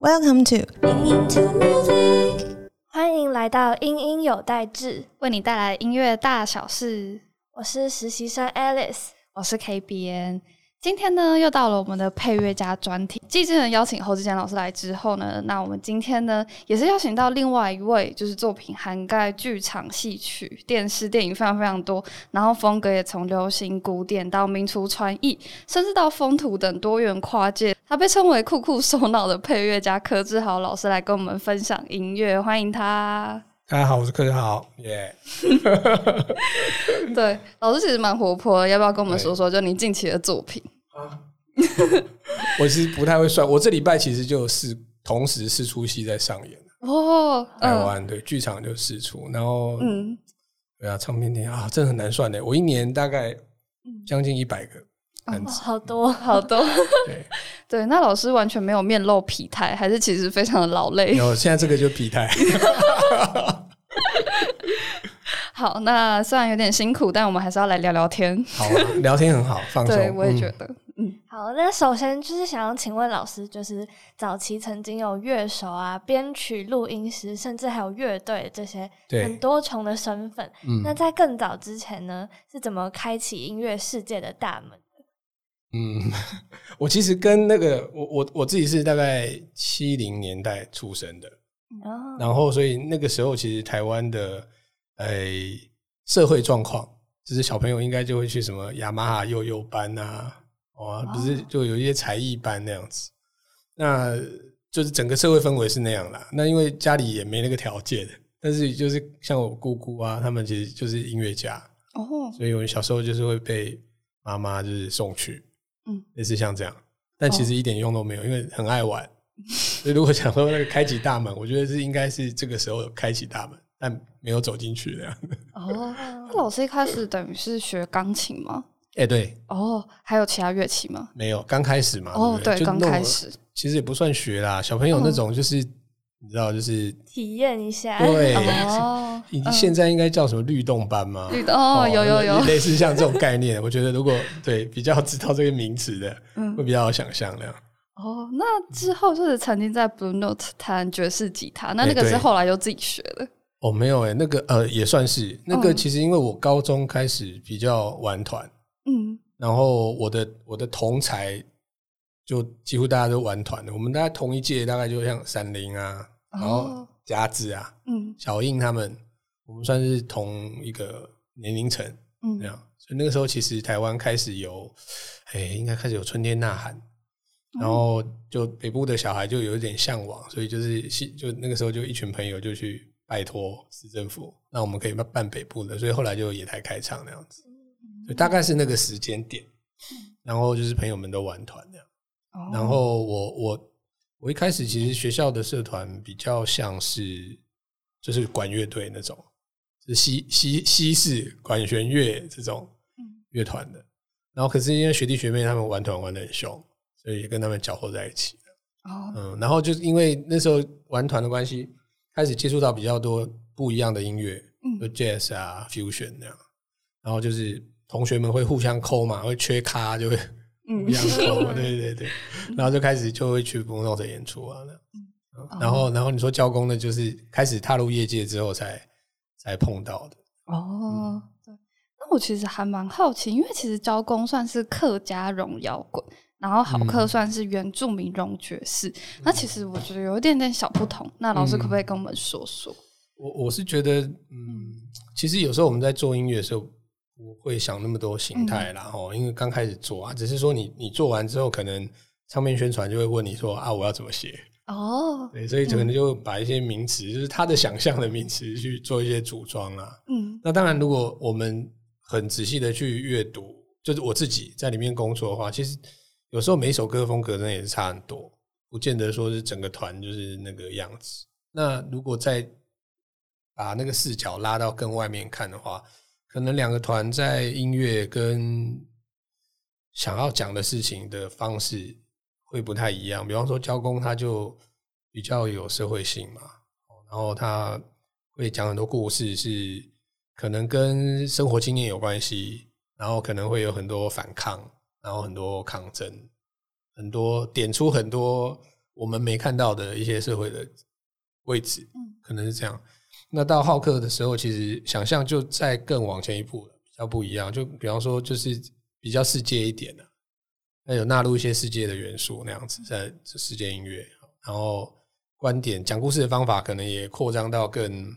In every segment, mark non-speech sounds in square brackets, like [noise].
Welcome to 欢迎来到音音有代志，为你带来音乐大小事。我是实习生 Alice，我是 K B N。今天呢，又到了我们的配乐家专题。继之前邀请侯志坚老师来之后呢，那我们今天呢，也是邀请到另外一位，就是作品涵盖剧场、戏曲、电视、电影非常非常多，然后风格也从流行、古典到民族传艺，甚至到风土等多元跨界。他被称为酷酷首脑的配乐家柯志豪老师来跟我们分享音乐，欢迎他。大家好，我是柯志豪，耶。[laughs] 对，老师其实蛮活泼，要不要跟我们说说，就你近期的作品？[laughs] 我其实不太会算，我这礼拜其实就是同时四出戏在上演哦。台湾对剧场就四出，然后嗯，对啊，唱片店啊，真的很难算的。我一年大概将近一百个好多好多。对对，那老师完全没有面露疲态，还是其实非常的劳累？有，现在这个就疲态。[laughs] 好，那虽然有点辛苦，但我们还是要来聊聊天。好，聊天很好，放松。[laughs] 对，我也觉得。嗯，好，那首先就是想要请问老师，就是早期曾经有乐手啊、编曲、录音师，甚至还有乐队这些很多重的身份。嗯，那在更早之前呢，是怎么开启音乐世界的大门的？嗯，[laughs] 我其实跟那个我我我自己是大概七零年代出生的，然后所以那个时候其实台湾的。哎，社会状况就是小朋友应该就会去什么雅马哈幼幼班呐，哦，不是就有一些才艺班那样子，那就是整个社会氛围是那样啦。那因为家里也没那个条件，但是就是像我姑姑啊，他们其实就是音乐家哦，所以我小时候就是会被妈妈就是送去，嗯，类似像这样，但其实一点用都没有，因为很爱玩。[laughs] 所以如果想说那个开启大门，我觉得是应该是这个时候开启大门。但没有走进去这样。[laughs] 哦，那老师一开始等于是学钢琴吗？哎，对。哦，还有其他乐器吗？没有，刚开始嘛。哦，对，刚开始。其实也不算学啦，小朋友那种就是你知道，就是体验一下。对。哦。[laughs] 你现在应该叫什么律动班吗？律动哦，有有有，类似像这种概念。我觉得如果对比较知道这个名词的，会比较有想象那样。哦，那之后就是曾经在 Blue Note 弹爵士吉他，那那个是后来又自己学的。哦，没有哎，那个呃也算是。那个，其实因为我高中开始比较玩团，嗯，然后我的我的同才就几乎大家都玩团的，我们大概同一届，大概就像闪灵啊，然后夹子啊，嗯，小应他们，我们算是同一个年龄层，嗯，这样，所以那个时候其实台湾开始有，哎，应该开始有春天呐喊，然后就北部的小孩就有一点向往，所以就是就那个时候就一群朋友就去。拜托市政府，那我们可以办办北部的，所以后来就野台开唱那样子，就大概是那个时间点。然后就是朋友们都玩团那样，然后我我我一开始其实学校的社团比较像是就是管乐队那种，是西西西式管弦乐这种乐团的。然后可是因为学弟学妹他们玩团玩的很凶，所以也跟他们搅和在一起哦，嗯，然后就是因为那时候玩团的关系。开始接触到比较多不一样的音乐，就 jazz 啊，fusion 那样，然后就是同学们会互相抠嘛，会缺咖就会互相抠，[laughs] 对对对，然后就开始就会去不同的演出啊，然后然后你说教工的，就是开始踏入业界之后才才碰到的。哦，对，那我其实还蛮好奇，因为其实教工算是客家荣摇滚。然后好客算是原住民融爵士，那其实我觉得有一点点小不同。那老师可不可以跟我们说说？我我是觉得，嗯，其实有时候我们在做音乐的时候，不会想那么多形态啦，哦，因为刚开始做啊，只是说你你做完之后，可能唱片宣传就会问你说啊，我要怎么写？哦，对，所以可能就把一些名词，就是他的想象的名词去做一些组装啊。嗯，那当然，如果我们很仔细的去阅读，就是我自己在里面工作的话，其实。有时候每一首歌风格呢也是差很多，不见得说是整个团就是那个样子。那如果再把那个视角拉到更外面看的话，可能两个团在音乐跟想要讲的事情的方式会不太一样。比方说，交工他就比较有社会性嘛，然后他会讲很多故事，是可能跟生活经验有关系，然后可能会有很多反抗。然后很多抗争，很多点出很多我们没看到的一些社会的位置，嗯，可能是这样。那到浩克的时候，其实想象就再更往前一步了，比较不一样。就比方说，就是比较世界一点的，那有纳入一些世界的元素那样子，在世界音乐，然后观点讲故事的方法可能也扩张到更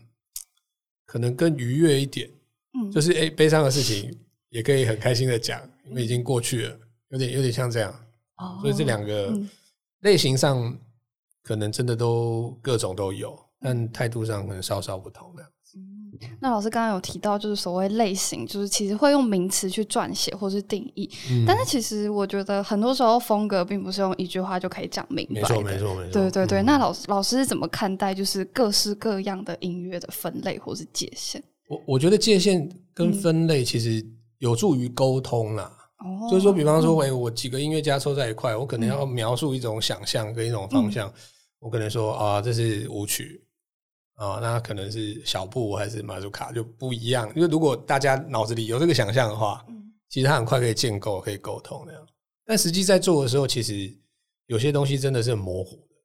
可能更愉悦一点，嗯，就是诶，悲伤的事情也可以很开心的讲，因为已经过去了，有点有点像这样。哦，所以这两个类型上可能真的都各种都有。但态度上可能稍稍不同那老师刚刚有提到，就是所谓类型，就是其实会用名词去撰写或是定义。嗯，但是其实我觉得很多时候风格并不是用一句话就可以讲明白。没错，没错，没错。对对对，那老师老师是怎么看待就是各式各样的音乐的分类或是界限？我我觉得界限跟分类其实有助于沟通啦。哦，就是说，比方说，哎，我几个音乐家凑在一块，我可能要描述一种想象跟一种方向，我可能说啊，这是舞曲。啊，那可能是小步还是马祖卡就不一样，因为如果大家脑子里有这个想象的话，嗯，其实他很快可以建构、可以沟通那样。但实际在做的时候，其实有些东西真的是很模糊的。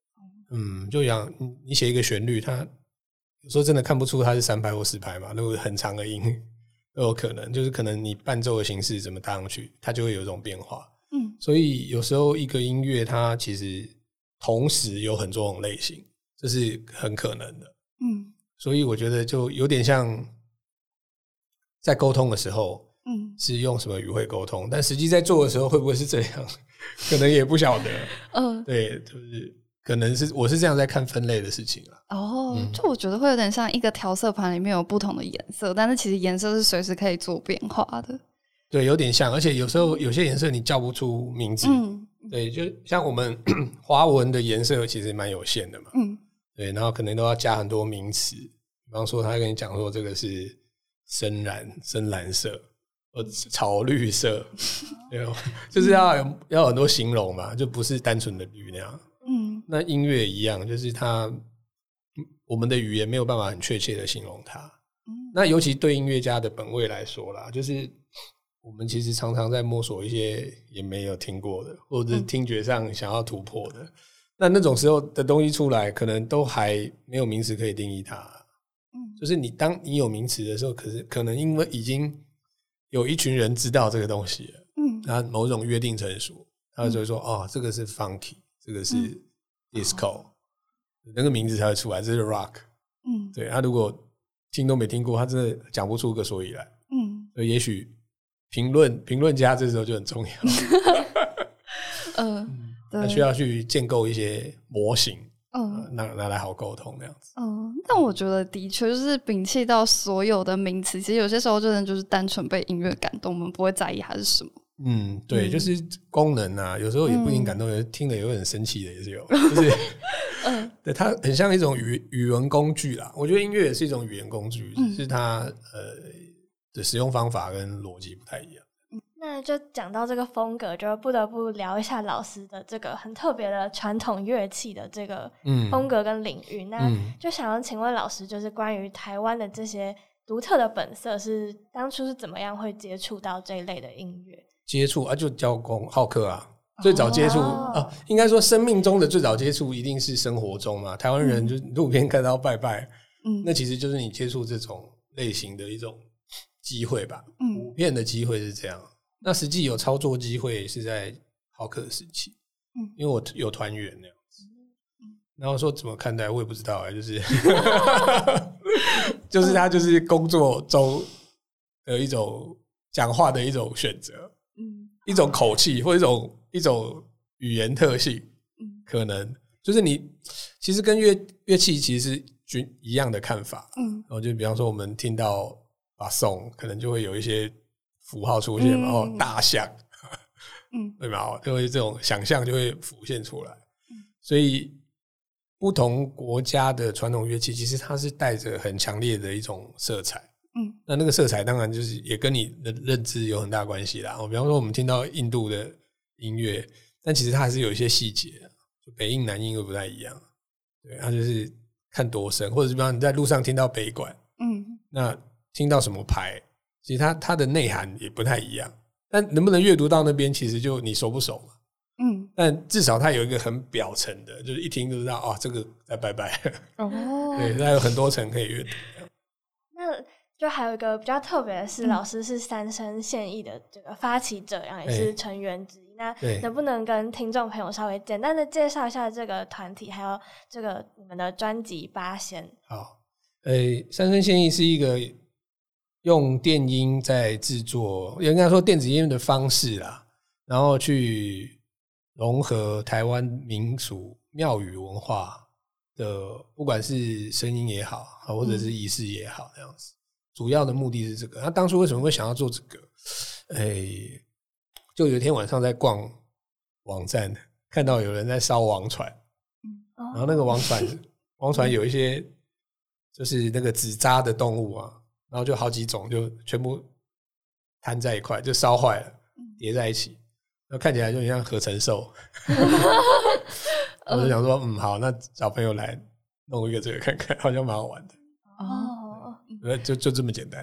嗯，就像你写一个旋律，它有时候真的看不出它是三拍或四拍嘛，那个很长的音都有可能，就是可能你伴奏的形式怎么搭上去，它就会有一种变化。嗯，所以有时候一个音乐它其实同时有很多种类型，这是很可能的。嗯，所以我觉得就有点像在沟通的时候，嗯，是用什么语汇沟通，但实际在做的时候会不会是这样，[laughs] 可能也不晓得。嗯，对，就是可能是我是这样在看分类的事情了。哦，就我觉得会有点像一个调色盘里面有不同的颜色，但是其实颜色是随时可以做变化的。对，有点像，而且有时候有些颜色你叫不出名字。嗯，对，就像我们花纹的颜色其实蛮有限的嘛。嗯。对，然后可能都要加很多名词，比方说他跟你讲说这个是深蓝、深蓝色，呃草绿色，[laughs] 对，就是要要很多形容嘛，就不是单纯的绿那样。嗯，那音乐一样，就是它，我们的语言没有办法很确切的形容它。嗯，那尤其对音乐家的本位来说啦，就是我们其实常常在摸索一些也没有听过的，或者是听觉上想要突破的。那那种时候的东西出来，可能都还没有名词可以定义它。嗯，就是你当你有名词的时候，可是可能因为已经有一群人知道这个东西了，嗯，然后某种约定成熟，他就会说哦，这个是 funky，这个是 disco，那个名字才会出来，这是 rock。嗯，对他如果听都没听过，他真的讲不出个所以来。嗯，所以也许评论评论家这时候就很重要。[laughs] 嗯。他需要去建构一些模型，嗯，拿拿来好沟通那样子。嗯，但我觉得的确就是摒弃到所有的名词，其实有些时候真的就是单纯被音乐感动，我们不会在意它是什么。嗯，对，就是功能啊，有时候也不一定感动，有听了也会很生气的，也是有。[laughs] 就是，[laughs] 嗯，[laughs] 对，它很像一种语语文工具啦。我觉得音乐也是一种语言工具，是它呃的使用方法跟逻辑不太一样。那就讲到这个风格，就不得不聊一下老师的这个很特别的传统乐器的这个风格跟领域。那就想要请问老师，就是关于台湾的这些独特的本色，是当初是怎么样会接触到这一类的音乐？接触啊，就教工好客啊，最早接触啊，应该说生命中的最早接触一定是生活中嘛。台湾人就路边看到拜拜，嗯，那其实就是你接触这种类型的一种机会吧。嗯，普遍的机会是这样。那实际有操作机会是在好客时期，嗯，因为我有团员那样子，然后说怎么看待我也不知道啊，就是，[laughs] 就是他就是工作中的一种讲话的一种选择，嗯，一种口气或一种一种语言特性，嗯，可能就是你其实跟乐乐器其实均一样的看法，嗯，然后就比方说我们听到把颂，可能就会有一些。符号出现嘛？哦，大象，嗯，[laughs] 对吧？就会这种想象就会浮现出来。所以不同国家的传统乐器，其实它是带着很强烈的一种色彩。嗯，那那个色彩当然就是也跟你的认知有很大关系啦。我，比方说我们听到印度的音乐，但其实它还是有一些细节，就北印南印又不太一样。对，它就是看多深，或者是比方你在路上听到北管，嗯，那听到什么牌？其实它它的内涵也不太一样，但能不能阅读到那边，其实就你熟不熟嘛？嗯，但至少它有一个很表层的，就是一听就知道啊，这个在拜拜。哦，[laughs] 对，它有很多层可以阅读。那就还有一个比较特别的是，老师是三生献艺的这个发起者，然后也是成员之一。那能不能跟听众朋友稍微简单的介绍一下这个团体，还有这个你们的专辑《八仙》？好，呃，三生献艺是一个用电音在制作，应该说电子音乐的方式啦，然后去。融合台湾民俗庙宇文化的，不管是声音也好，或者是仪式也好，这样子，主要的目的是这个。他当初为什么会想要做这个？哎，就有一天晚上在逛网站，看到有人在烧王船，然后那个王船，[laughs] 王船有一些就是那个纸扎的动物啊，然后就好几种，就全部摊在一块，就烧坏了，叠在一起。那看起来就很像合成兽，[laughs] 我就想说，嗯，好，那找朋友来弄一个这个看看，好像蛮好玩的。哦，就就这么简单。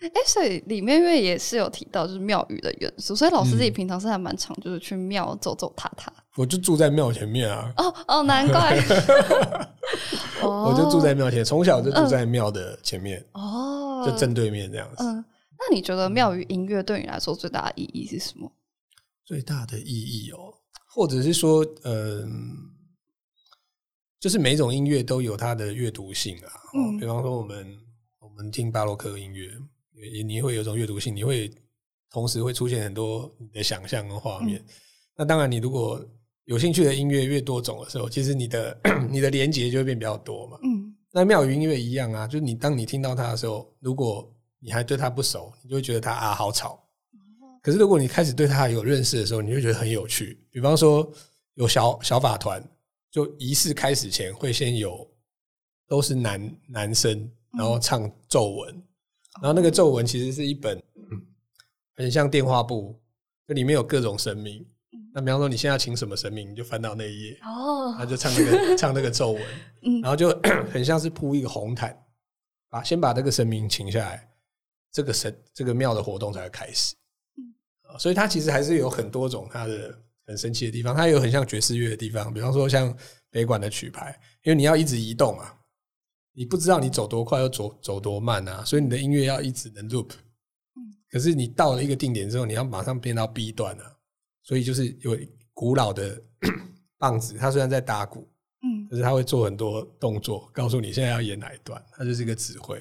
哎，所以里面因为也是有提到就是庙宇的元素，所以老师自己平常是还蛮常就是去庙走走踏踏。我就住在庙前面啊。哦哦，难怪。[laughs] 我就住在庙前，从小就住在庙的前面。哦，就正对面这样子。嗯，那你觉得庙宇音乐对你来说最大的意义是什么？最大的意义哦，或者是说，嗯，就是每种音乐都有它的阅读性啊。嗯，比方说，我们我们听巴洛克音乐，你你会有种阅读性，你会同时会出现很多你的想象跟画面。那当然，你如果有兴趣的音乐越多种的时候，其实你的 [clears throat] 你的连接就会变比较多嘛。嗯，那庙宇音乐一样啊，就是你当你听到它的时候，如果你还对它不熟，你就会觉得它啊好吵。可是，如果你开始对它有认识的时候，你就觉得很有趣。比方说，有小小法团，就仪式开始前会先有，都是男男生，然后唱咒文，然后那个咒文其实是一本，很像电话簿，就里面有各种神明。那比方说，你现在请什么神明，你就翻到那一页，哦，他就唱那个唱那个咒文，然后就 [coughs] 很像是铺一个红毯，把先把这个神明请下来，这个神这个庙的活动才会开始。嗯。所以它其实还是有很多种它的很神奇的地方，它有很像爵士乐的地方，比方说像北管的曲牌，因为你要一直移动嘛，你不知道你走多快又走走多慢啊，所以你的音乐要一直能 loop。可是你到了一个定点之后，你要马上变到 B 段了，所以就是有古老的 [clears throat] 棒子，它虽然在打鼓，嗯，可是它会做很多动作，告诉你现在要演哪一段，它就是一个指挥。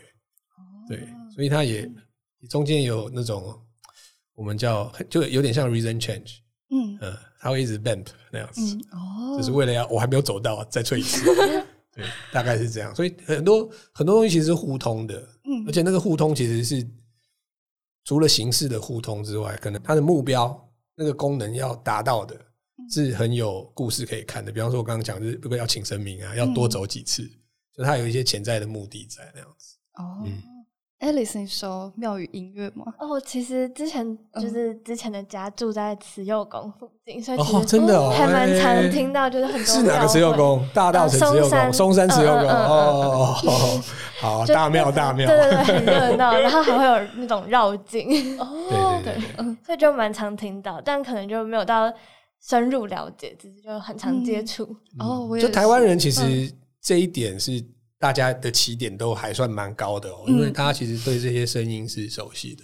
对，所以它也中间有那种。我们叫就有点像 reason change，嗯嗯，它会一直 bump 那样子，哦，就是为了要我还没有走到再吹一次，[laughs] 对，大概是这样。所以很多很多东西其实是互通的，嗯，而且那个互通其实是除了形式的互通之外，可能它的目标那个功能要达到的是很有故事可以看的。比方说，我刚刚讲就是如果要请神明啊，要多走几次，就它有一些潜在的目的在那样子，哦。Alice，你说庙宇音乐吗？哦，其实之前就是之前的家住在慈幼宫附近，所以哦，真的哦，还蛮常听到，就是很多是哪个慈幼宫？大道城慈幼宫、松山慈幼宫哦，好大庙大庙，对对对，很热闹，[laughs] 然后还会有那种绕境哦，对，所以就蛮常听到，但可能就没有到深入了解，只是就很常接触哦。我就台湾人其实这一点是。大家的起点都还算蛮高的哦，因为大家其实对这些声音是熟悉的。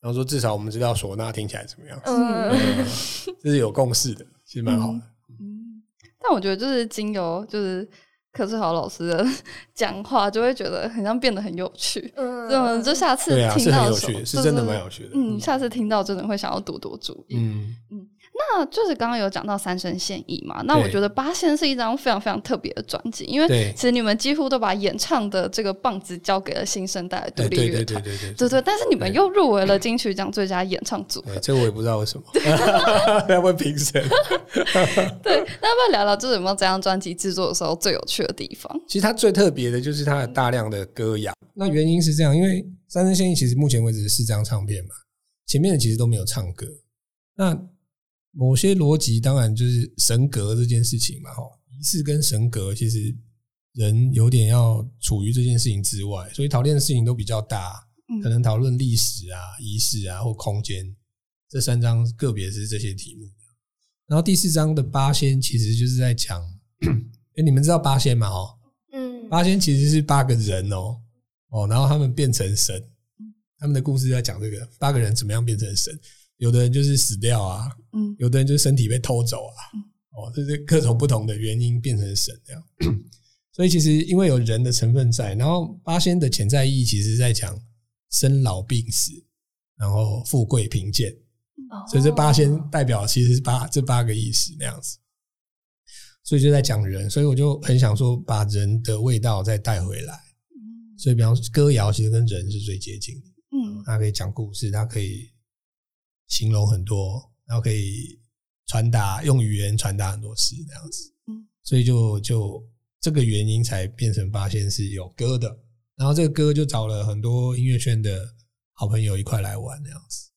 然后说，至少我们知道唢呐听起来怎么样，嗯 [laughs] 这是有共识的，其实蛮好的。嗯，但我觉得就是经由就是柯志豪老师的讲话，就会觉得很像变得很有趣。嗯，就下次听到有趣，是真的蛮有趣的。嗯，下次听到真的会想要多多注意。嗯嗯。那就是刚刚有讲到三生献艺嘛，那我觉得八仙是一张非常非常特别的专辑，因为其实你们几乎都把演唱的这个棒子交给了新生代的独立乐团，对对对对对，但是你们又入围了金曲奖最佳演唱组合，这我也不知道为什么，[laughs] 要问评审。[laughs] 对，那要不要聊聊就是有没有这张专辑制作的时候最有趣的地方？其实它最特别的就是它的大量的歌谣，那原因是这样，因为三生献艺其实目前为止是四张唱片嘛，前面的其实都没有唱歌，那。某些逻辑当然就是神格这件事情嘛，哈，仪式跟神格其实人有点要处于这件事情之外，所以讨论的事情都比较大，可能讨论历史啊、仪式啊或空间这三章个别是这些题目。然后第四章的八仙其实就是在讲，[clears throat] 哎，你们知道八仙吗？哦，嗯，八仙其实是八个人哦，哦，然后他们变成神，他们的故事在讲这个八个人怎么样变成神，有的人就是死掉啊，嗯，有的人就是身体被偷走啊，哦，这是各种不同的原因变成神这样。[coughs] 所以其实因为有人的成分在，然后八仙的潜在意义其实在讲生老病死，然后富贵贫贱，所以这八仙代表其实是八这八个意思那样子。所以就在讲人，所以我就很想说把人的味道再带回来。所以比方说歌谣其实跟人是最接近的，嗯，它可以讲故事，它可以形容很多，然后可以传达用语言传达很多事那样子，嗯，所以就就。这个原因才变成发现是有歌的，然后这个歌就找了很多音乐圈的好朋友一块来玩，那样子，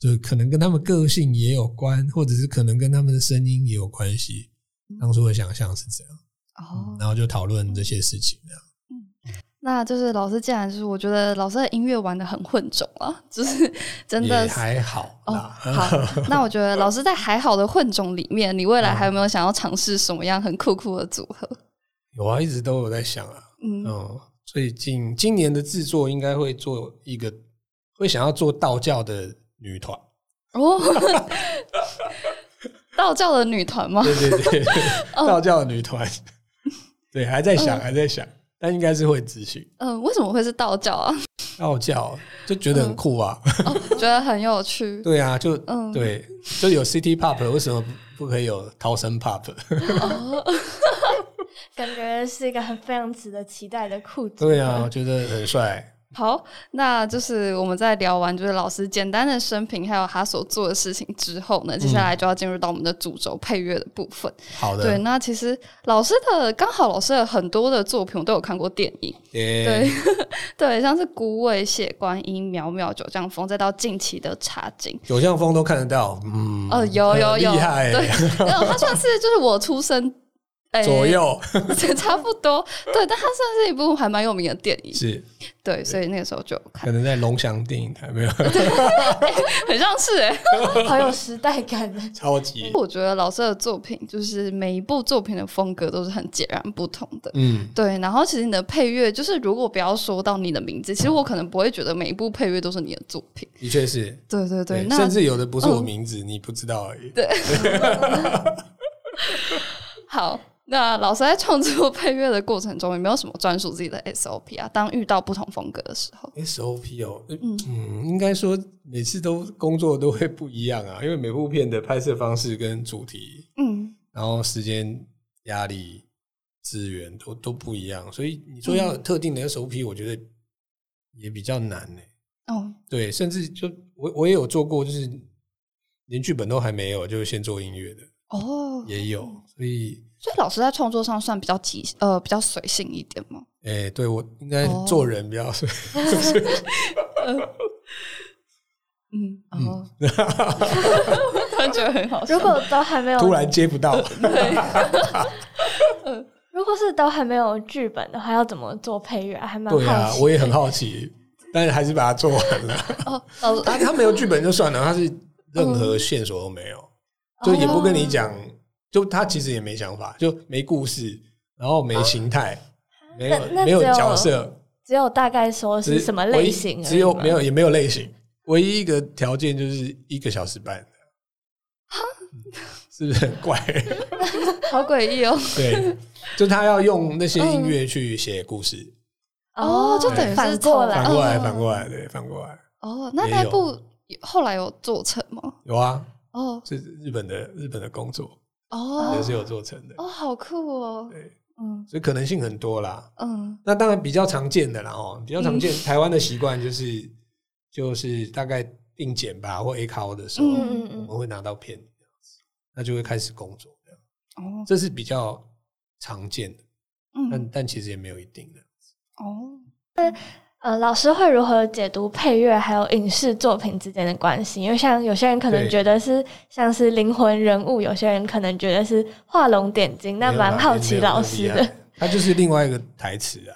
就可能跟他们个性也有关，或者是可能跟他们的声音也有关系。当初的想象是这样，哦，然后就讨论这些事情，这样。嗯，那就是老师，既然就是我觉得老师的音乐玩的很混种啊，就是 [laughs] 真的还好哦。好，那我觉得老师在还好的混种里面，你未来还有没有想要尝试什么样很酷酷的组合？[laughs] 有啊，一直都有在想啊。嗯，最近今年的制作应该会做一个，会想要做道教的女团哦，[laughs] 道教的女团吗？对对对，道教的女团，对，还在想，还在想，但应该是会咨询。嗯，为什么会是道教啊？道教就觉得很酷啊，觉得很有趣。[laughs] 对啊，就嗯，对，就有 City Pop，为什么不可以有逃生 Pop？哦感觉是一个很非常值得期待的裤子。对啊，我觉得很帅。好，那就是我们在聊完就是老师简单的生平，还有他所做的事情之后呢，接下来就要进入到我们的主轴配乐的部分。好的。对，那其实老师的刚好老师的很多的作品我都有看过电影。对 [laughs] 对，像是《孤味》《血观音》《渺渺九降风》，再到近期的《茶经》，九降风都看得到。嗯。哦，有有有，厉害。对，他算是就是我出生。左右，[laughs] 差不多，对，但它算是一部还蛮有名的电影，是，对，所以那个时候就可能在龙翔电影台没有，[laughs] 很像是哎，好有时代感的，[laughs] 超级。我觉得老师的作品就是每一部作品的风格都是很截然不同的，嗯，对。然后其实你的配乐，就是如果不要说到你的名字，其实我可能不会觉得每一部配乐都是你的作品，的确是，对对对，甚至有的不是我名字，你不知道而已。对，好。那老师在创作配乐的过程中，有没有什么专属自己的 SOP 啊？当遇到不同风格的时候，SOP 哦，嗯嗯，应该说每次都工作都会不一样啊，因为每部片的拍摄方式跟主题，嗯，然后时间、压力、资源都都不一样，所以你说要特定的 SOP，我觉得也比较难呢。哦，对，甚至就我我也有做过，就是连剧本都还没有，就先做音乐的哦，也有，所以。所以老师在创作上算比较即呃比较随性一点吗？哎，对我应该做人比较随。[laughs] 嗯，哦，[laughs] 突然觉得很好。如果都还没有，突然接不到。[laughs] 对。嗯，如果是都还没有剧本的话，要怎么做配乐？还蛮对啊，我也很好奇，但是还是把它做完了。哦，他他没有剧本就算了，他是任何线索都没有，就也不跟你讲。就他其实也没想法，就没故事，然后没形态，没有没有角色，只有大概说是什么类型，只有没有也没有类型，唯一一个条件就是一个小时半，是不是很怪？[laughs] 好诡异哦！对，就他要用那些音乐去写故事，哦，就等于反过来，反过来，反过来，对，反过来。哦，那那部后来有做成吗？有啊，哦，是日本的日本的工作。哦，也是有做成的哦，好酷哦。对，嗯，所以可能性很多啦。嗯，那当然比较常见的啦哦，比较常见台湾的习惯就是就是大概定检吧或 A 考的时候，我们会拿到片这样子，那就会开始工作这样。哦，这是比较常见的，嗯，但但其实也没有一定的。哦，那。呃，老师会如何解读配乐还有影视作品之间的关系？因为像有些人可能觉得是像是灵魂人物，有些人可能觉得是画龙点睛。那蛮好奇老师的，他就是另外一个台词啊。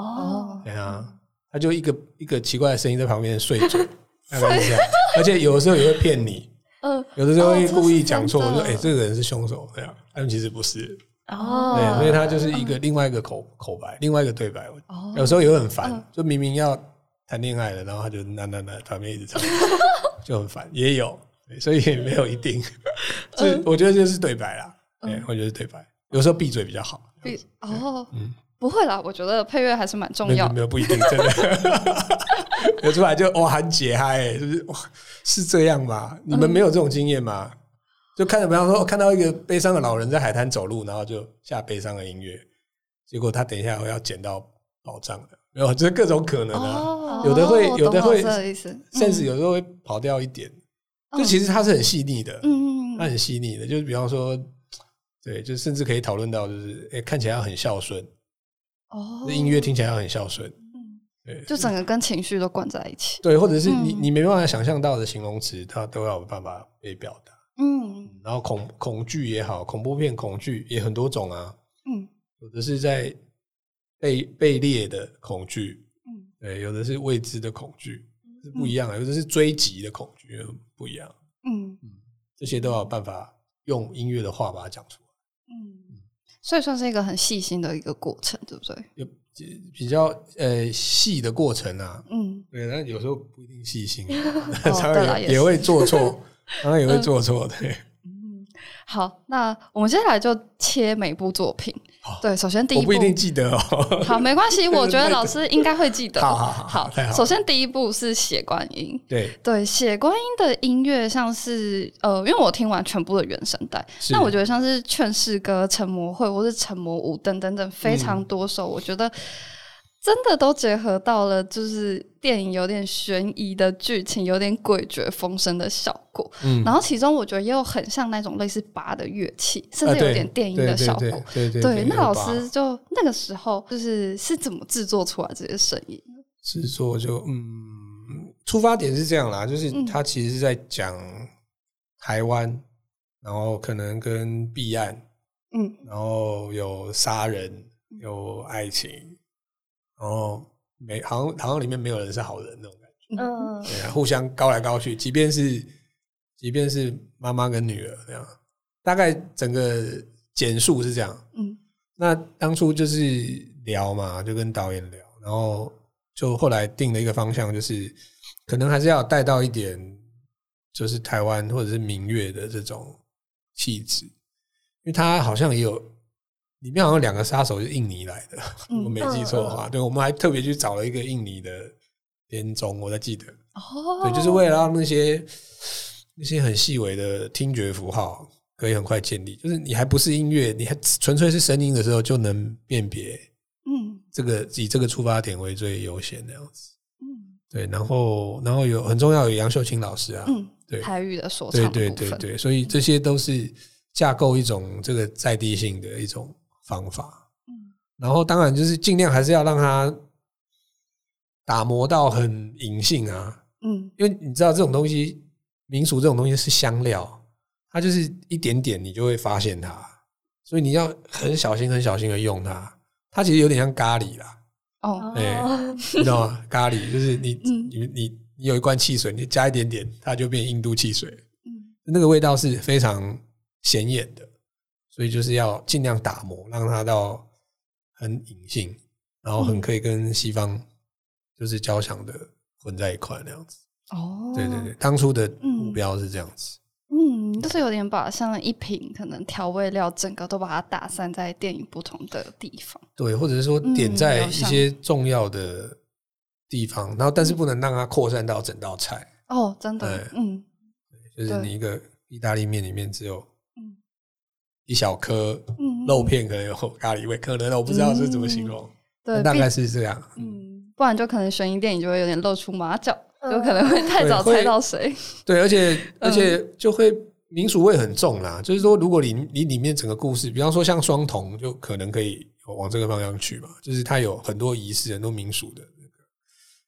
哦，对啊，他就一个一个奇怪的声音在旁边睡着，[laughs] 大概是这样。而且有的时候也会骗你，嗯，有的时候会故意讲错，说哎，这个人是凶手这样，但其实不是哦，对，所以他就是一个另外一个口口白，另外一个对白。哦，有时候也很烦，就明明要谈恋爱了，然后他就那那那旁边一直唱，[laughs] 就很烦，也有，所以也没有一定，[laughs] 这我觉得就是对白啦，对，我觉得对白，有时候闭嘴比较好。闭哦，嗯。不会啦，我觉得配乐还是蛮重要。没有不一定，真的。[laughs] 有出来就哇很解嗨，是不是？哇，是这样吗？你们没有这种经验吗？就看着，比方说，看到一个悲伤的老人在海滩走路，然后就下悲伤的音乐，结果他等一下会要捡到宝藏的，没有，就是各种可能啊。有的会，有的会，甚至有时候会跑掉一点。就其实它是很细腻的，嗯嗯，它很细腻的。就是比方说，对，就甚至可以讨论到，就是哎，看起来要很孝顺。哦，音乐听起来要很孝顺，嗯，对，就整个跟情绪都灌在一起，对，或者是你你没办法想象到的形容词，它都要有办法被表达，嗯，然后恐恐惧也好，恐怖片恐惧也很多种啊，嗯，有的是在被被猎的恐惧，嗯，对，有的是未知的恐惧，是不一样的，有的是追击的恐惧，不一样，嗯。嗯，这些都要办法用音乐的话把它讲出来，嗯。所以算是一个很细心的一个过程，对不对？有比较呃细的过程啊，嗯，对，但有时候不一定细心 [laughs] [laughs] 常常也会做错，常常也会做错，对。好，那我们接下来就切每部作品。对，首先第一部不一定记得哦。好，没关系，[laughs] 我觉得老师应该会记得。好好好，好。首先第一部是《血观音》。对对，《血观音》的音乐像是呃，因为我听完全部的原声带，那我觉得像是《劝世歌》《成魔会》或是《成魔舞》等等等非常多首，我觉得。真的都结合到了，就是电影有点悬疑的剧情，有点诡谲风声的效果。嗯，然后其中我觉得也有很像那种类似拔的乐器，甚至有点电音的效果。对对对。那老师就那个时候就是是怎么制作出来这些声音？制作就嗯，出发点是这样啦，就是他其实是在讲台湾，然后可能跟避案，嗯，然后有杀人，有爱情。然后没好像好像里面没有人是好人那种感觉，嗯，对啊，互相高来高去，即便是即便是妈妈跟女儿这样，大概整个简述是这样，嗯，那当初就是聊嘛，就跟导演聊，然后就后来定了一个方向，就是可能还是要带到一点，就是台湾或者是民乐的这种气质，因为他好像也有。里面好像两个杀手是印尼来的，[laughs] 我没记错的话，对，我们还特别去找了一个印尼的编钟，我才记得，哦，对，就是为了让那些那些很细微的听觉符号可以很快建立，就是你还不是音乐，你还纯粹是声音的时候就能辨别，嗯，这个以这个出发点为最优先的样子，嗯，对，然后然后有很重要有杨秀清老师啊，嗯，对，台语的说唱对对对对，所以这些都是架构一种这个在地性的一种。方法，嗯，然后当然就是尽量还是要让它打磨到很隐性啊，嗯，因为你知道这种东西，民俗这种东西是香料，它就是一点点你就会发现它，所以你要很小心、很小心的用它。它其实有点像咖喱啦，哦，哎，你知道吗？咖喱就是你你你你有一罐汽水，你加一点点，它就变印度汽水，嗯，那个味道是非常显眼的。所以就是要尽量打磨，让它到很隐性，然后很可以跟西方就是交响的混在一块那样子。哦，对对对，当初的目标是这样子。嗯，就是有点把像一瓶可能调味料，整个都把它打散在电影不同的地方。对，或者是说点在一些重要的地方，然后但是不能让它扩散到整道菜。哦，真的，嗯，就是你一个意大利面里面只有。一小颗肉片可能有咖喱味，可能我不知道是怎么形容，对，大概是这样。嗯，不然就可能悬疑电影就会有点露出马脚，有可能会太早猜到谁。对，而且而且就会民俗味很重啦。就是说，如果你你里面整个故事，比方说像双瞳，就可能可以往这个方向去嘛。就是它有很多仪式，很多民俗的那个，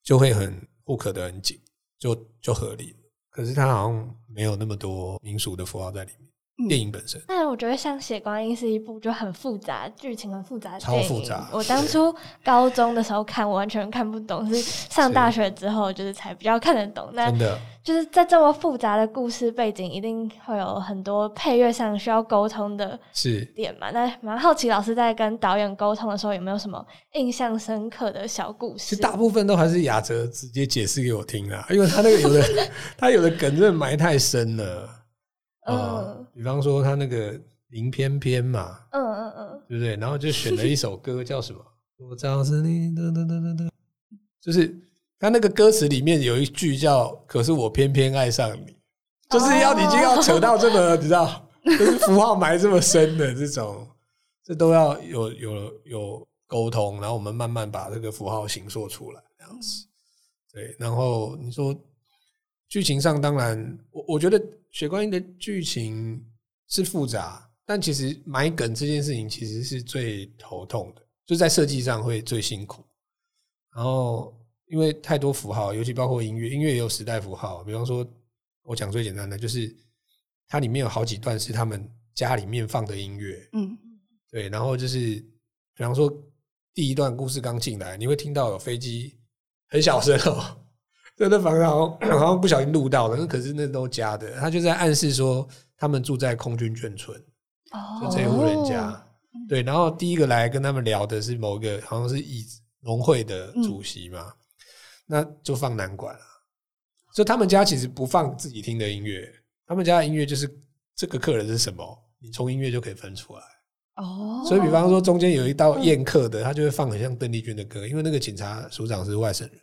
就会很不可得很紧，就就合理。可是它好像没有那么多民俗的符号在里面。电影本身。但我觉得像《血观音》是一部就很复杂、剧情很复杂的超复杂。我当初高中的时候看，我完全看不懂，是上大学之后就是才比较看得懂。真的。就是在这么复杂的故事背景，一定会有很多配乐上需要沟通的点嘛？那蛮好奇，老师在跟导演沟通的时候，有没有什么印象深刻的小故事？其实大部分都还是雅哲直接解释给我听啦，因为他那个有的 [laughs] 他有的梗真的埋太深了。嗯，比方说他那个林翩翩嘛，嗯嗯嗯，对不对？然后就选了一首歌叫什么？我道是你，噔噔噔噔噔，就是。他那个歌词里面有一句叫“可是我偏偏爱上你”，就是要你就要扯到这么，[laughs] 你知道，就是符号埋这么深的这种，这都要有有有沟通，然后我们慢慢把这个符号形塑出来，这样子。对，然后你说剧情上，当然，我我觉得《雪观音》的剧情是复杂，但其实埋梗这件事情其实是最头痛的，就在设计上会最辛苦，然后。因为太多符号，尤其包括音乐，音乐也有时代符号。比方说，我讲最简单的，就是它里面有好几段是他们家里面放的音乐。嗯，对。然后就是，比方说第一段故事刚进来，你会听到有飞机很小声哦，在那房上 [clears throat] 好像不小心录到的，可是那都加的。他就在暗示说，他们住在空军眷村，就这一户人家。对。然后第一个来跟他们聊的是某个好像是以农会的主席嘛。那就放南管了，就他们家其实不放自己听的音乐，他们家的音乐就是这个客人是什么，你从音乐就可以分出来。哦，所以比方说中间有一道宴客的，他就会放很像邓丽君的歌，因为那个警察署长是外省人，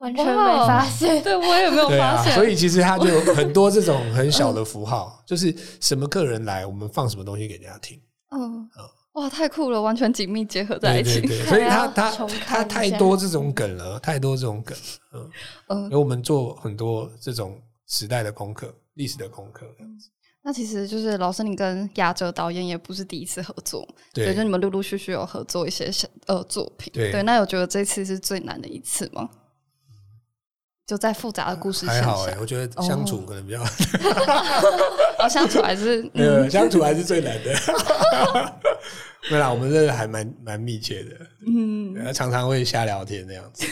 完全没发现，对我也没有发现。所以其实他就很多这种很小的符号，[laughs] 就是什么客人来，我们放什么东西给人家听。嗯嗯。哇，太酷了，完全紧密结合在一起。[laughs] 所以他他他太多这种梗了，太多这种梗。嗯嗯，为我们做很多这种时代的功课、历史的功课这样子。那其实就是老师，你跟亚哲导演也不是第一次合作，对，就你们陆陆续续有合作一些呃作品。对，那有觉得这次是最难的一次吗？就在复杂的故事还好哎，我觉得相处可能比较，[laughs] 哦，相处还是 [laughs] 呃，相处还是最难的。[laughs] 对啦，我们这个还蛮蛮密切的，嗯，常常会瞎聊天那样子，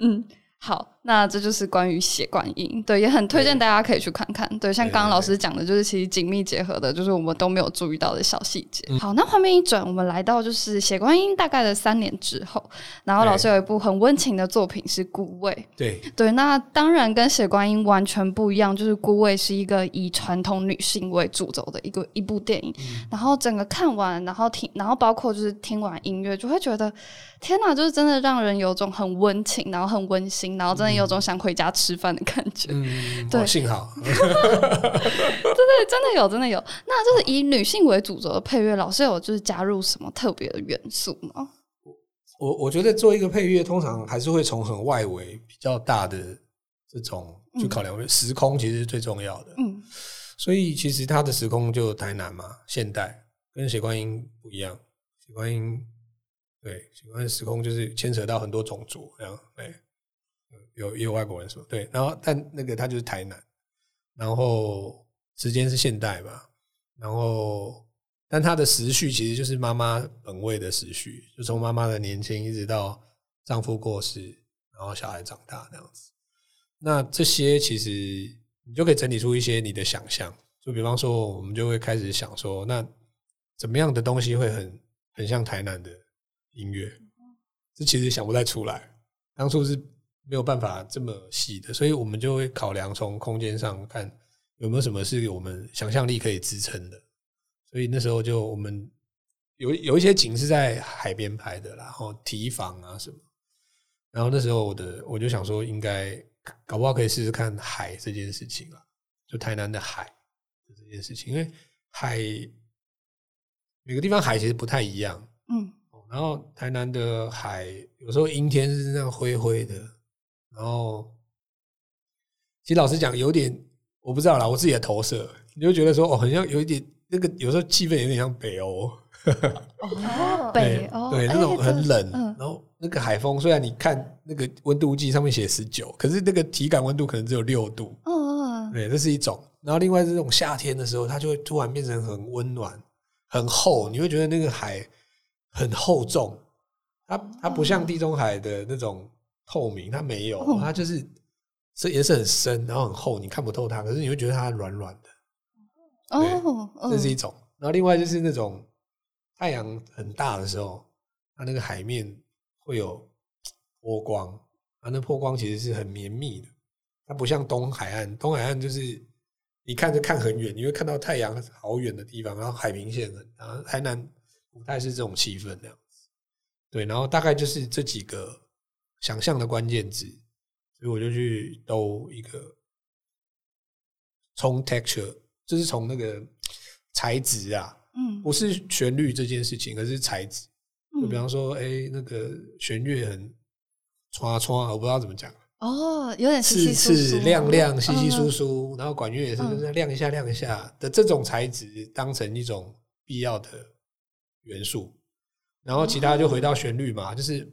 嗯。好，那这就是关于血观音，对，也很推荐大家可以去看看。对，像刚刚老师讲的，就是其实紧密结合的，就是我们都没有注意到的小细节。好，那画面一转，我们来到就是血观音大概的三年之后，然后老师有一部很温情的作品是《孤味》。对对，那当然跟血观音完全不一样，就是《孤味》是一个以传统女性为主轴的一个一部电影。然后整个看完，然后听，然后包括就是听完音乐，就会觉得。天哪，就是真的让人有种很温情，然后很温馨，然后真的有种想回家吃饭的感觉。嗯，[laughs] 对，幸好，[laughs] 真的真的有，真的有。那就是以女性为主轴的配乐，老师有就是加入什么特别的元素吗？我我觉得做一个配乐，通常还是会从很外围、比较大的这种去考量，时空其实是最重要的。嗯，所以其实它的时空就台南嘛，现代跟血观音不一样，血观音。对，喜欢时空就是牵扯到很多种族，这样，对，有也有外国人说，对，然后但那个他就是台南，然后时间是现代嘛，然后但他的时序其实就是妈妈本位的时序，就从妈妈的年轻一直到丈夫过世，然后小孩长大那样子。那这些其实你就可以整理出一些你的想象，就比方说，我们就会开始想说，那怎么样的东西会很很像台南的。音乐，这其实想不太出来，当初是没有办法这么细的，所以我们就会考量从空间上看有没有什么是我们想象力可以支撑的，所以那时候就我们有有一些景是在海边拍的，然后提防啊什么，然后那时候我的我就想说，应该搞不好可以试试看海这件事情啊，就台南的海这件事情，因为海每个地方海其实不太一样，嗯。然后台南的海有时候阴天是那样灰灰的，然后其实老实讲有点我不知道啦，我自己的投射，你就觉得说哦，好像有一点那个有时候气氛有点像北欧，哦，北欧对那种很冷，然后那个海风虽然你看那个温度计上面写十九，可是那个体感温度可能只有六度，嗯嗯，对，这是一种。然后另外这种夏天的时候，它就会突然变成很温暖、很厚，你会觉得那个海很厚重。它它不像地中海的那种透明，它没有，它就是这颜色很深，然后很厚，你看不透它，可是你会觉得它软软的。哦，这是一种。然后另外就是那种太阳很大的时候，它那个海面会有波光，啊，那波光其实是很绵密的，它不像东海岸，东海岸就是你看着看很远，你会看到太阳好远的地方，然后海平线很，然后海南不太是这种气氛那样子，对，然后大概就是这几个想象的关键字，所以我就去兜一个从 texture，就是从那个。材质啊，嗯，不是旋律这件事情，而是材质。就比方说，哎，那个弦乐很唰唰，我不知道怎么讲。哦，有点刺刺亮亮、稀稀疏疏，然后管乐也是就是亮一下、亮一下的这种材质，当成一种必要的元素。然后其他就回到旋律嘛，就是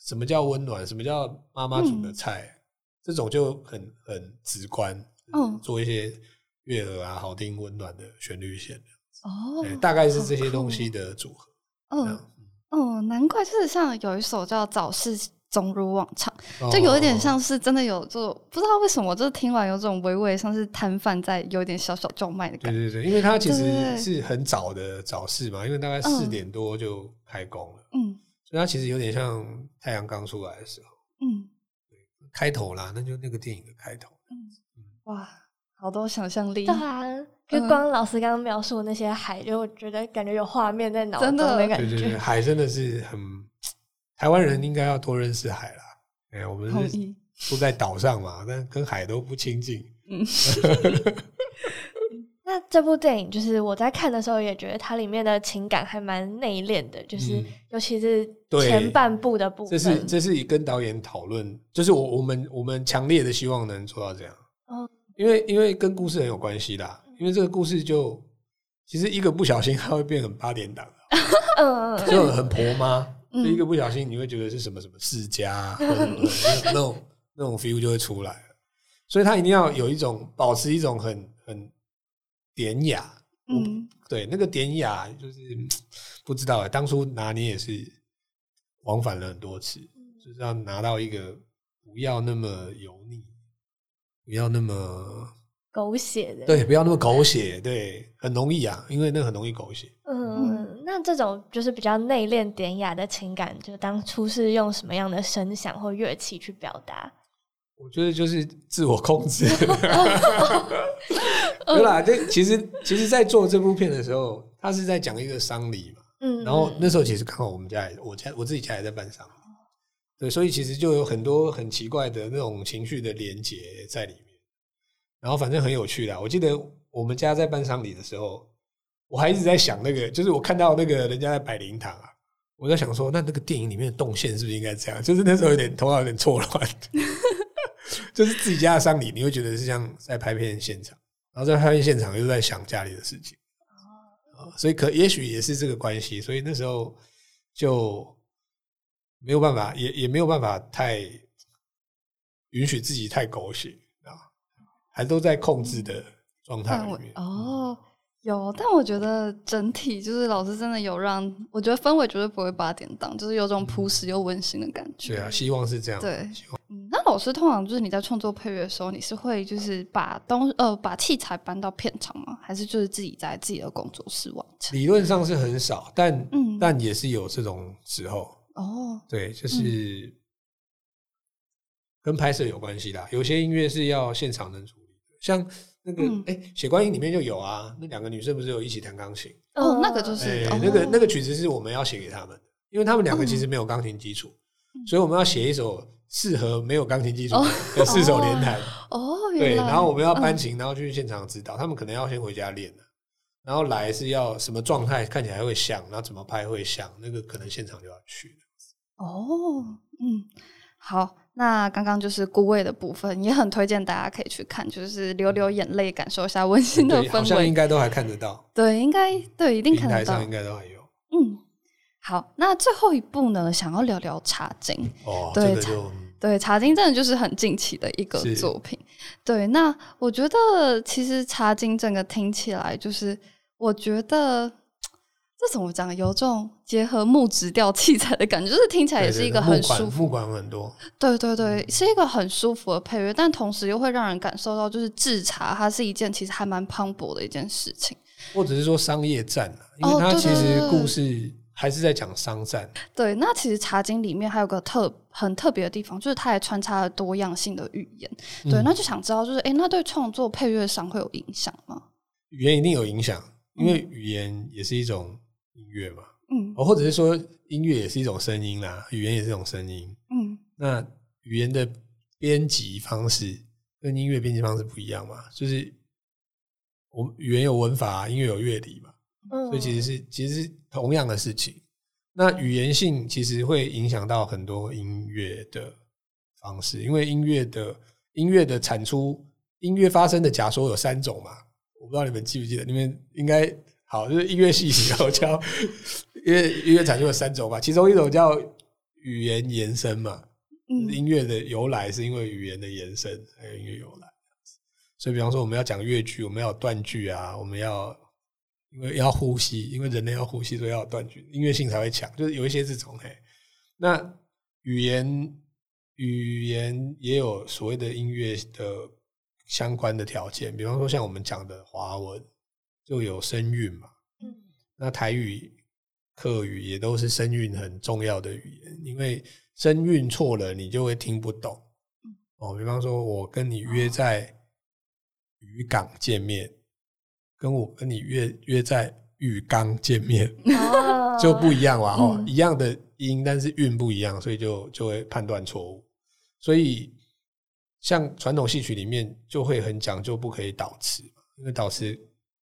什么叫温暖，什么叫妈妈煮的菜，这种就很很直观。嗯，做一些。悦耳啊，好听、温暖的旋律线哦，大概是这些东西的组合。嗯嗯，难怪就是像有一首叫《早逝总如往常》，就有一点像是真的有做，不知道为什么，就是听完有种微微像是摊贩在有点小小叫卖的感觉。对对对，因为它其实是很早的早市嘛，因为大概四点多就开工了。嗯，所以它其实有点像太阳刚出来的时候。嗯，开头啦，那就那个电影的开头。嗯，哇。好多想象力，对啊，就光老师刚刚描述那些海，就我觉得感觉有画面在脑中的感觉。海真的是很，台湾人应该要多认识海啦。哎，我们住在岛上嘛，但跟海都不亲近。嗯，[laughs] 那这部电影就是我在看的时候也觉得它里面的情感还蛮内敛的，就是尤其是前半部的部分。这是这是跟导演讨论，就是我我们我们强烈的希望能做到这样。嗯。因为因为跟故事很有关系的，因为这个故事就其实一个不小心，它会变成八点档，[laughs] 嗯，就很婆妈，就一个不小心，你会觉得是什么什么世家，[laughs] 那种那种 feel 就会出来了。所以他一定要有一种保持一种很很典雅，嗯，对，那个典雅就是 [tsk] 不知道哎，当初拿捏也是往返了很多次，就是要拿到一个不要那么油腻。不要那么 [laughs] 狗血的，对，不要那么狗血，对，很容易啊，因为那很容易狗血。嗯，那这种就是比较内敛典雅的情感，就当初是用什么样的声响或乐器去表达？我觉得就是自我控制。[laughs] 对啦，这其实其实，在做这部片的时候，他是在讲一个丧礼嘛。嗯，然后那时候其实刚好我们家也，我家我自己家也在办丧。对，所以其实就有很多很奇怪的那种情绪的连结在里面，然后反正很有趣的。我记得我们家在办丧礼的时候，我还一直在想那个，就是我看到那个人家在摆灵堂啊，我在想说，那那个电影里面的动线是不是应该这样？就是那时候有点头脑有点错乱，就是自己家的丧礼，你会觉得是像在拍片现场，然后在拍片现场又在想家里的事情，啊，所以可也许也是这个关系，所以那时候就。没有办法，也也没有办法太允许自己太狗血啊，还都在控制的状态里面。哦，有，但我觉得整体就是老师真的有让我觉得氛围绝对不会八点档，就是有种朴实又温馨的感觉。对啊，希望是这样。对，嗯，那老师通常就是你在创作配乐的时候，你是会就是把东呃把器材搬到片场吗？还是就是自己在自己的工作室完成？理论上是很少，但嗯，但也是有这种时候。哦，对，就是跟拍摄有关系啦。有些音乐是要现场能处理的，像那个哎，《血观音》里面就有啊，那两个女生不是有一起弹钢琴？哦，那个就是那个那个曲子是我们要写给他们，因为他们两个其实没有钢琴基础，所以我们要写一首适合没有钢琴基础的四手联弹。哦，对，然后我们要搬琴，然后去现场指导，他们可能要先回家练的。然后来是要什么状态看起来会像，然后怎么拍会像，那个可能现场就要去。哦，嗯，好，那刚刚就是孤味的部分，也很推荐大家可以去看，就是流流眼泪，感受一下温馨的氛围。好像应该都还看得到，对，应该对，一定看得到，应该都还有。嗯，好，那最后一部呢，想要聊聊茶经。哦，这个就。对，茶经真的就是很近期的一个作品。对，那我觉得其实茶经整个听起来就是，我觉得这怎么讲，有种结合木质调器材的感觉，就是听起来也是一个很舒服。木管很多。对对对，是一个很舒服的配乐，但同时又会让人感受到，就是制茶它是一件其实还蛮磅礴的一件事情。或者是说商业战因为它其实故事。还是在讲商战。对，那其实《茶经》里面还有个特很特别的地方，就是它还穿插了多样性的语言。对，那就想知道，就是哎，那对创作配乐上会有影响吗？语言一定有影响，因为语言也是一种音乐嘛。嗯，或者是说音乐也是一种声音啦，语言也是一种声音。嗯，那语言的编辑方式跟音乐编辑方式不一样嘛？就是我们语言有文法，音乐有乐理嘛。所以其实是其实是同样的事情。那语言性其实会影响到很多音乐的方式，因为音乐的音乐的产出，音乐发生的假说有三种嘛。我不知道你们记不记得，你们应该好，就是音乐系里头叫因为音乐产出有三种嘛，其中一种叫语言延伸嘛。音乐的由来是因为语言的延伸，还有音乐由来。所以，比方说我们要讲乐句，我们要断句啊，我们要。因为要呼吸，因为人类要呼吸，所以要断句，音乐性才会强。就是有一些这种嘿，那语言语言也有所谓的音乐的相关的条件，比方说像我们讲的华文就有声韵嘛，嗯，那台语、客语也都是声韵很重要的语言，因为声韵错了，你就会听不懂。哦，比方说我跟你约在渔港见面。跟我跟你约约在浴缸见面，就不一样了，[laughs] 哈，一样的音，但是韵不一样，所以就就会判断错误。所以像传统戏曲里面就会很讲究，不可以导词，因为导词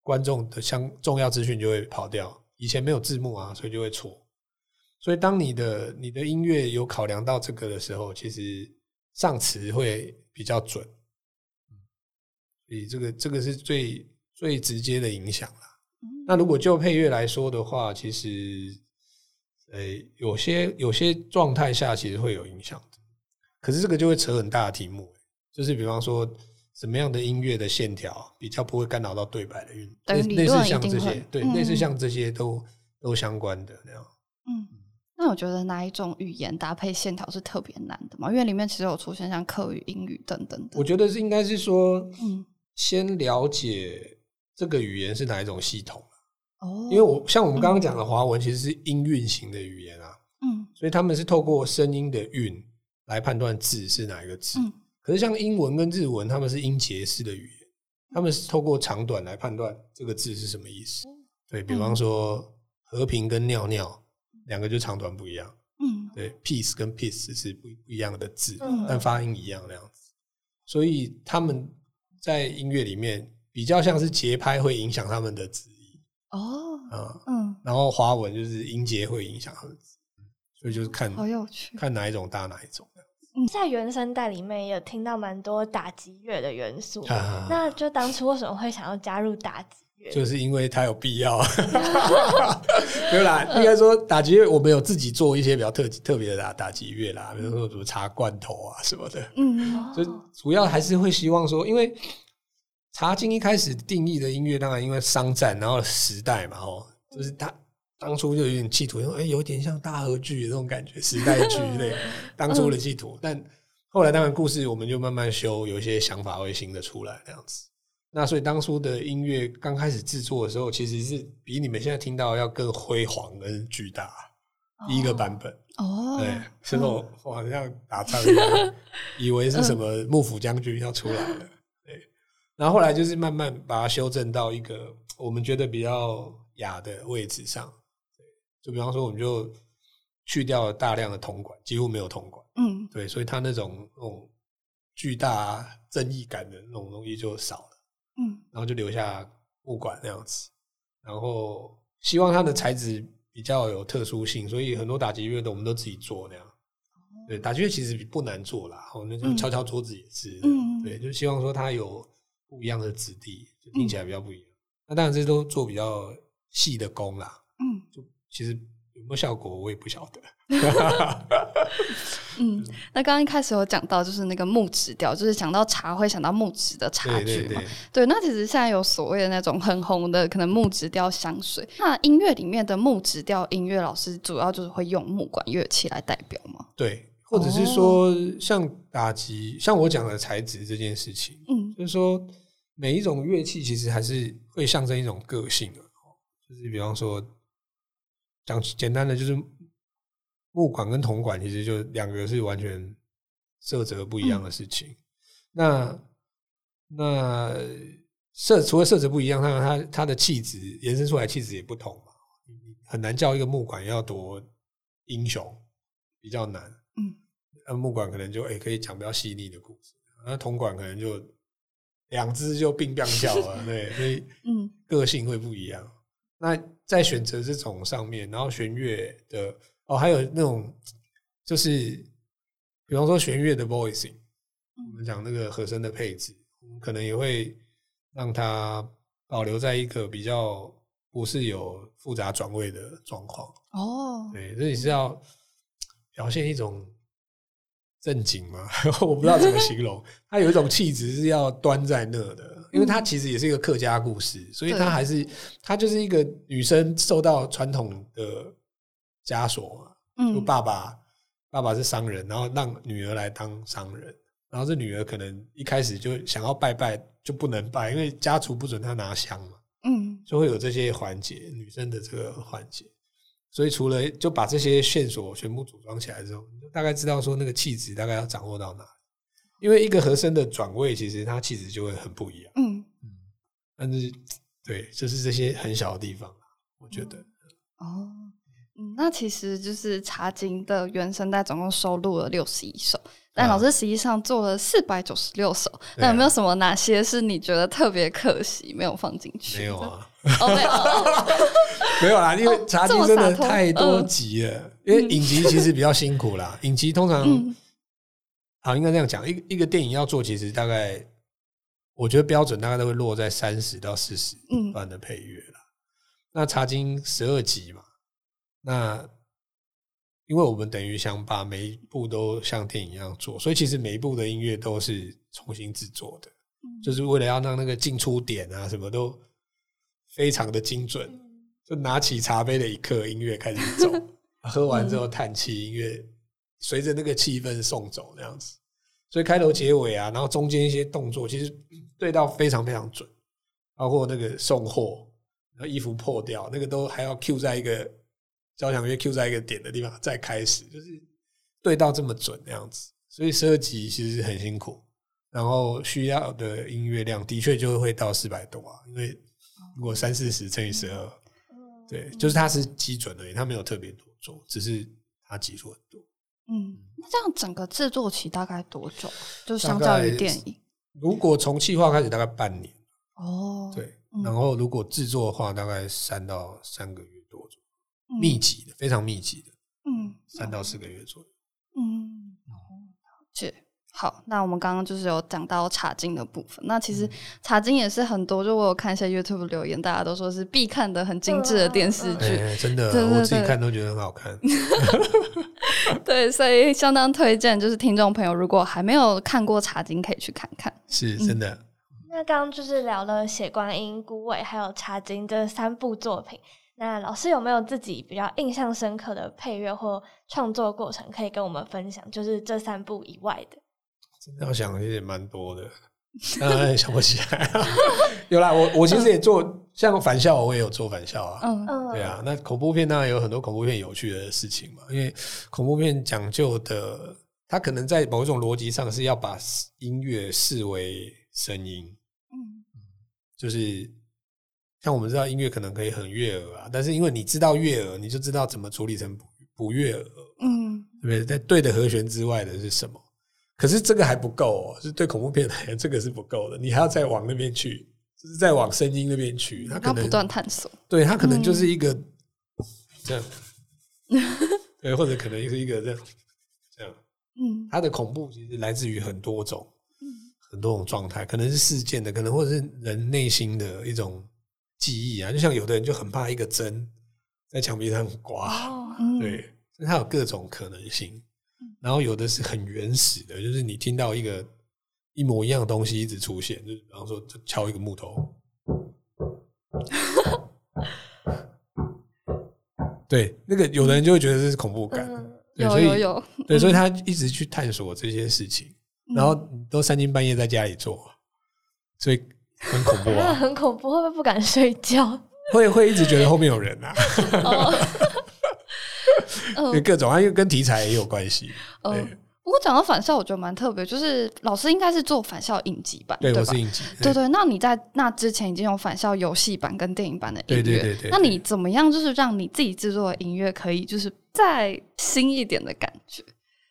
观众的相重要资讯就会跑掉。以前没有字幕啊，所以就会错。所以当你的你的音乐有考量到这个的时候，其实上词会比较准。所以这个这个是最。最直接的影响了。那如果就配乐来说的话，其实，呃，有些有些状态下其实会有影响的。可是这个就会扯很大的题目，就是比方说什么样的音乐的线条比较不会干扰到对白的运，类类似像这些，对，类似像这些都都相关的那样。嗯，那我觉得哪一种语言搭配线条是特别难的嘛？因为里面其实有出现像客语、英语等等的。我觉得是应该是说，嗯，先了解。这个语言是哪一种系统？哦，因为我像我们刚刚讲的华文，其实是音韵型的语言啊，嗯，所以他们是透过声音的韵来判断字是哪一个字。可是像英文跟日文，他们是音节式的语言，他们是透过长短来判断这个字是什么意思。对比方说，和平跟尿尿两个就长短不一样。嗯，对，peace 跟 peace 是不不一样的字，但发音一样那样子。所以他们在音乐里面。比较像是节拍会影响他们的字意哦，嗯嗯，然后华文就是音节会影响他们字，所以就是看好有趣，看哪一种搭哪一种。嗯，在原声带里面也有听到蛮多打击乐的元素，那就当初为什么会想要加入打击乐？就是因为它有必要。[laughs] [laughs] 没有啦，应该说打击乐我们有自己做一些比较特特别的打打击乐啦，比如说什么茶罐头啊什么的，嗯，就主要还是会希望说，因为。茶经一开始定义的音乐，当然因为商战，然后时代嘛，哦，就是他当初就有点企图，说哎，有点像大和剧的那种感觉，[laughs] 时代剧类当初的企图。但后来当然故事我们就慢慢修，有一些想法会新的出来那样子。那所以当初的音乐刚开始制作的时候，其实是比你们现在听到要更辉煌跟巨大。第一个版本哦，对，是那种好像打仗一样，以为是什么幕府将军要出来了。对然后后来就是慢慢把它修正到一个我们觉得比较雅的位置上，就比方说我们就去掉了大量的铜管，几乎没有铜管，嗯，对，所以它那种那种巨大正义感的那种东西就少了，嗯，然后就留下木管那样子，然后希望它的材质比较有特殊性，所以很多打击乐的我们都自己做那样，对，打击乐其实不难做啦，我们就敲敲桌子也是，嗯，对，就希望说它有。不一样的质地，就听起来比较不一样。那当然，这都做比较细的工啦。嗯，就其实有没有效果，我也不晓得。[laughs] 嗯，那刚刚一开始有讲到，就是那个木质调，就是想到茶会想到木质的茶具嘛。对，那其实现在有所谓的那种很红的可能木质调香水。那音乐里面的木质调音乐老师主要就是会用木管乐器来代表吗？对，或者是说像打击，像我讲的材质这件事情，嗯，就是说每一种乐器其实还是会象征一种个性的，就是比方说讲简单的就是。木管跟铜管其实就两个是完全色泽不一样的事情。那那色除了色泽不一样，它它它的气质延伸出来气质也不同嘛。很难叫一个木管要多英雄，比较难。嗯，那木管可能就哎可以讲比较细腻的故事，那铜管可能就两只就并并 [laughs] 叫了，对，所以嗯个性会不一样。那在选择这种上面，然后弦乐的。哦，还有那种，就是比方说弦乐的 voicing，我们讲那个和声的配置，可能也会让它保留在一个比较不是有复杂转位的状况。哦，对，这里是要表现一种正经嘛？[laughs] 我不知道怎么形容，它有一种气质是要端在那的，因为它其实也是一个客家故事，所以它还是它就是一个女生受到传统的。枷锁嘛，就爸爸，爸爸是商人，然后让女儿来当商人，然后这女儿可能一开始就想要拜拜，就不能拜，因为家族不准她拿香嘛，嗯，就会有这些环节，女生的这个环节，所以除了就把这些线索全部组装起来之后，大概知道说那个气质大概要掌握到哪，因为一个和声的转位，其实它气质就会很不一样，嗯嗯，但是对，就是这些很小的地方，我觉得，哦。嗯，那其实就是茶经的原声带总共收录了六十一首，但老师实际上做了四百九十六首。那有没有什么哪些是你觉得特别可惜没有放进去？没有啊，哦没有，没有啦，因为茶经真的太多集了。因为影集其实比较辛苦啦，[laughs] 影集通常好应该这样讲，一一个电影要做，其实大概我觉得标准大概都会落在三十到四十段的配乐了。那茶经十二集嘛。那，因为我们等于想把每一部都像电影一样做，所以其实每一部的音乐都是重新制作的，就是为了要让那个进出点啊什么都非常的精准。就拿起茶杯的一刻，音乐开始走；[laughs] 喝完之后叹气，音乐随着那个气氛送走那样子。所以开头、结尾啊，然后中间一些动作，其实对到非常非常准。包括那个送货，然后衣服破掉，那个都还要 Q 在一个。交响乐 Q 在一个点的地方再开始，就是对到这么准那样子，所以十二集其实很辛苦，然后需要的音乐量的确就会到四百多啊，因为如果三四十乘以十二，对，就是它是基准而已，它没有特别多做，只是它集数很多。嗯，那这样整个制作期大概多久？就相较于电影，如果从企划开始大概半年。哦，对，然后如果制作的话大概三到三个月多左右。密集的，非常密集的，嗯，三到四个月左右，嗯，这好。那我们刚刚就是有讲到茶经的部分，那其实茶经也是很多，就我有看一些 YouTube 留言，大家都说是必看的很精致的电视剧，真的，我自己看都觉得很好看。[laughs] [laughs] 对，所以相当推荐，就是听众朋友如果还没有看过茶经，可以去看看，是真的。那刚刚就是聊了《血观音》《孤伟》还有《茶经》这三部作品。那老师有没有自己比较印象深刻的配乐或创作过程可以跟我们分享？就是这三部以外的，真的要想也蛮多的，嗯，[laughs] 想不起来。有啦，我我其实也做像反校，我也有做反校啊。嗯嗯，对啊。那恐怖片当然有很多恐怖片有趣的事情嘛，因为恐怖片讲究的，它可能在某一种逻辑上是要把音乐视为声音。嗯，就是。像我们知道音乐可能可以很悦耳啊，但是因为你知道悦耳，你就知道怎么处理成不不悦耳，嗯，对不对？在对的和弦之外的是什么？可是这个还不够哦，是对恐怖片来讲，这个是不够的，你还要再往那边去，就是再往声音那边去，它可能不断探索，对，它可能就是一个这样，[laughs] 对，或者可能是一个这样这样，嗯，它的恐怖其实来自于很多种，嗯，很多种状态，可能是事件的，可能或者是人内心的一种。记忆啊，就像有的人就很怕一个针在墙壁上刮，对，它有各种可能性。然后有的是很原始的，就是你听到一个一模一样的东西一直出现，就比方说敲一个木头。[laughs] 对，那个有的人就会觉得这是恐怖感，有有有，对，所以他一直去探索这些事情，然后都三更半夜在家里做，所以很恐怖啊，[laughs] 很恐怖，会不会不敢睡觉？会会一直觉得后面有人啊，[laughs] 有各种啊，因为跟题材也有关系，对。不过讲到返校，我觉得蛮特别，就是老师应该是做返校影集版，对，我是影集，对对。那你在那之前已经有返校游戏版跟电影版的音乐，对对对。那你怎么样，就是让你自己制作的音乐可以就是再新一点的感觉？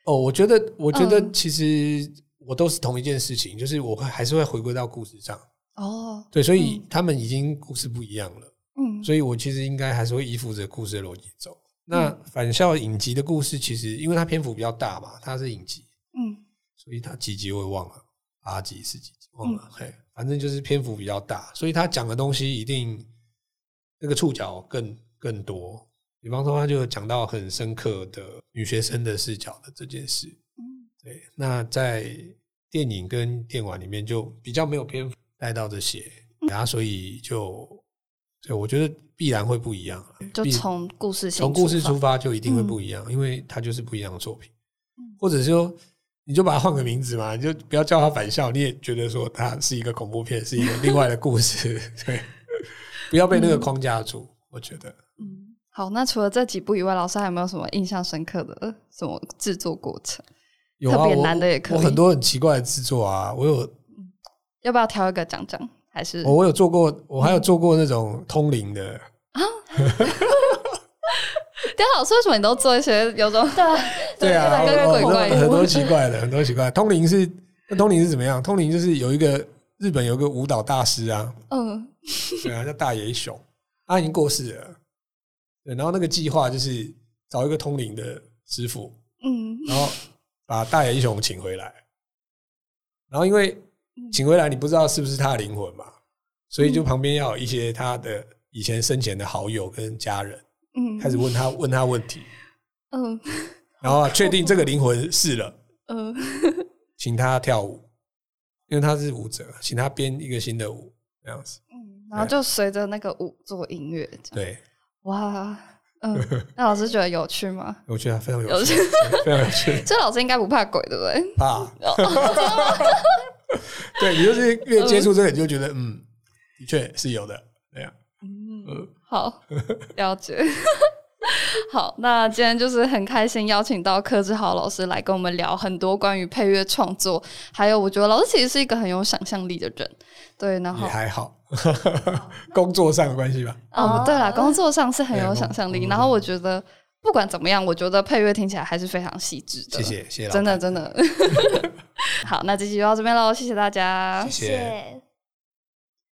哦，我觉得，我觉得其实我都是同一件事情，就是我会还是会回归到故事上。哦，对，所以他们已经故事不一样了，嗯，所以我其实应该还是会依附着故事的逻辑走。那返校影集的故事，其实因为它篇幅比较大嘛，它是影集，嗯，所以它几集我也忘了，八集是几集忘了，嘿，反正就是篇幅比较大，所以他讲的东西一定那个触角更更多。比方说，他就讲到很深刻的女学生的视角的这件事，嗯，对。那在电影跟电玩里面就比较没有篇幅带到这些，然后所以就。对，我觉得必然会不一样。就从故事从故事出发，就一定会不一样，因为它就是不一样的作品。或者说，你就把它换个名字嘛，你就不要叫它返校，你也觉得说它是一个恐怖片，是一个另外的故事。[laughs] 对，不要被那个框架住。我觉得，嗯，好。那除了这几部以外，老师还有没有什么印象深刻的什么制作过程？特别难的也可以。我很多很奇怪的制作啊，我有，要不要挑一个讲讲？还是我有做过，我还有做过那种通灵的啊。[laughs] 丁老师，为什么你都做一些有种对啊，[laughs] 怪怪怪很多奇怪的，很多奇怪。通灵是那通灵是怎么样？通灵就是有一个日本有个舞蹈大师啊，嗯，[laughs] 对啊，叫大野雄，他已经过世了。对，然后那个计划就是找一个通灵的师傅，嗯，然后把大野雄请回来，然后因为。请回来，你不知道是不是他的灵魂嘛？所以就旁边要有一些他的以前生前的好友跟家人，嗯，开始问他问他问题，[laughs] 嗯，然后确定这个灵魂是了，[laughs] 嗯，请他跳舞，因为他是舞者，请他编一个新的舞这样子，嗯，然后就随着那个舞做音乐，对，哇，嗯，[laughs] 那老师觉得有趣吗？我觉得非常有趣，非常有趣。这老师应该不怕鬼，对不对？怕。[laughs] 对你就是越接触这个，你就觉得嗯，的确是有的那样。嗯，好，了解。[laughs] 好，那今天就是很开心邀请到柯志豪老师来跟我们聊很多关于配乐创作，还有我觉得老师其实是一个很有想象力的人。对，然后也还好，[laughs] 工作上的关系吧。哦，对了，工作上是很有想象力。然后我觉得不管怎么样，我觉得配乐听起来还是非常细致的。谢谢，谢谢，真的真的。[laughs] 好，那这期就到这边喽，谢谢大家，谢谢。